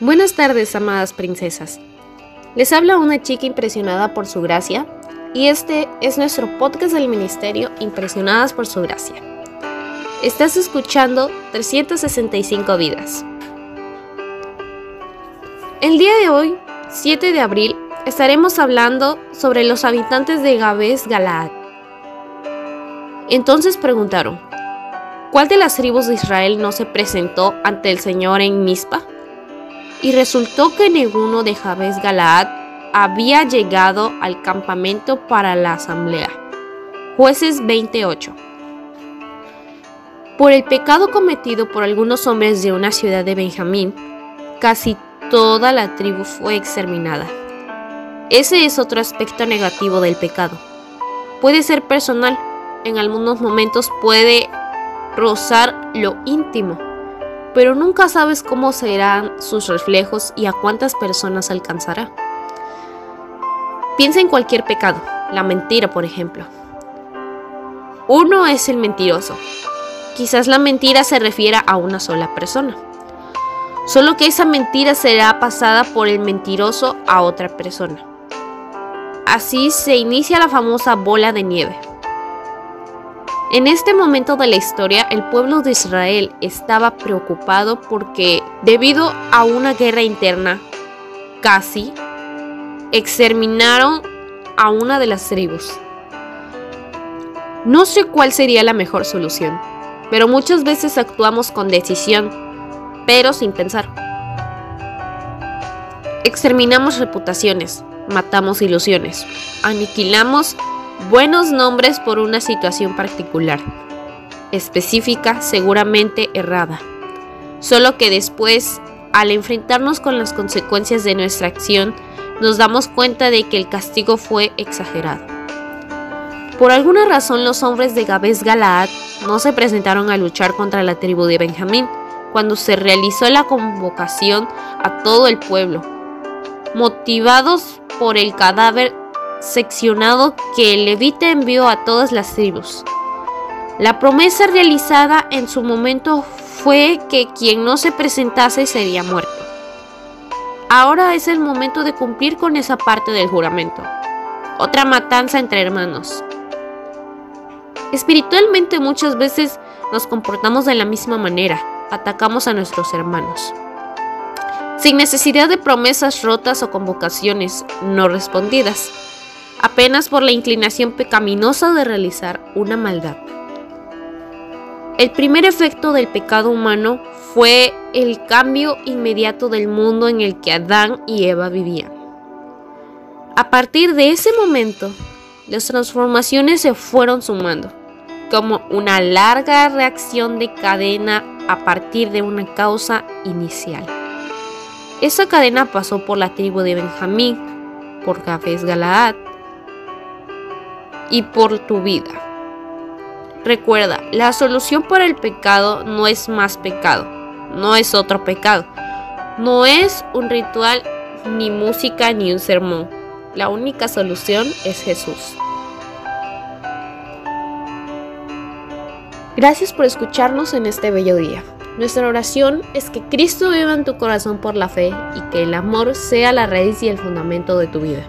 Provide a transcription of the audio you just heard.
Buenas tardes, amadas princesas. Les habla una chica impresionada por su gracia y este es nuestro podcast del ministerio Impresionadas por su gracia. Estás escuchando 365 vidas. El día de hoy, 7 de abril, estaremos hablando sobre los habitantes de Gabes Galaad. Entonces preguntaron, ¿cuál de las tribus de Israel no se presentó ante el Señor en Mizpa? Y resultó que ninguno de Jabes Galaad había llegado al campamento para la asamblea. Jueces 28. Por el pecado cometido por algunos hombres de una ciudad de Benjamín, casi toda la tribu fue exterminada. Ese es otro aspecto negativo del pecado. Puede ser personal, en algunos momentos puede rozar lo íntimo pero nunca sabes cómo serán sus reflejos y a cuántas personas alcanzará. Piensa en cualquier pecado, la mentira por ejemplo. Uno es el mentiroso. Quizás la mentira se refiera a una sola persona. Solo que esa mentira será pasada por el mentiroso a otra persona. Así se inicia la famosa bola de nieve. En este momento de la historia, el pueblo de Israel estaba preocupado porque, debido a una guerra interna, casi exterminaron a una de las tribus. No sé cuál sería la mejor solución, pero muchas veces actuamos con decisión, pero sin pensar. Exterminamos reputaciones, matamos ilusiones, aniquilamos buenos nombres por una situación particular, específica, seguramente errada. Solo que después, al enfrentarnos con las consecuencias de nuestra acción, nos damos cuenta de que el castigo fue exagerado. Por alguna razón los hombres de Gabes Galaad no se presentaron a luchar contra la tribu de Benjamín cuando se realizó la convocación a todo el pueblo. Motivados por el cadáver seccionado que el levita envió a todas las tribus. La promesa realizada en su momento fue que quien no se presentase sería muerto. Ahora es el momento de cumplir con esa parte del juramento. Otra matanza entre hermanos. Espiritualmente muchas veces nos comportamos de la misma manera, atacamos a nuestros hermanos. Sin necesidad de promesas rotas o convocaciones no respondidas apenas por la inclinación pecaminosa de realizar una maldad. El primer efecto del pecado humano fue el cambio inmediato del mundo en el que Adán y Eva vivían. A partir de ese momento, las transformaciones se fueron sumando, como una larga reacción de cadena a partir de una causa inicial. Esa cadena pasó por la tribu de Benjamín, por Jafes Galaad, y por tu vida. Recuerda, la solución para el pecado no es más pecado, no es otro pecado, no es un ritual, ni música, ni un sermón. La única solución es Jesús. Gracias por escucharnos en este bello día. Nuestra oración es que Cristo viva en tu corazón por la fe y que el amor sea la raíz y el fundamento de tu vida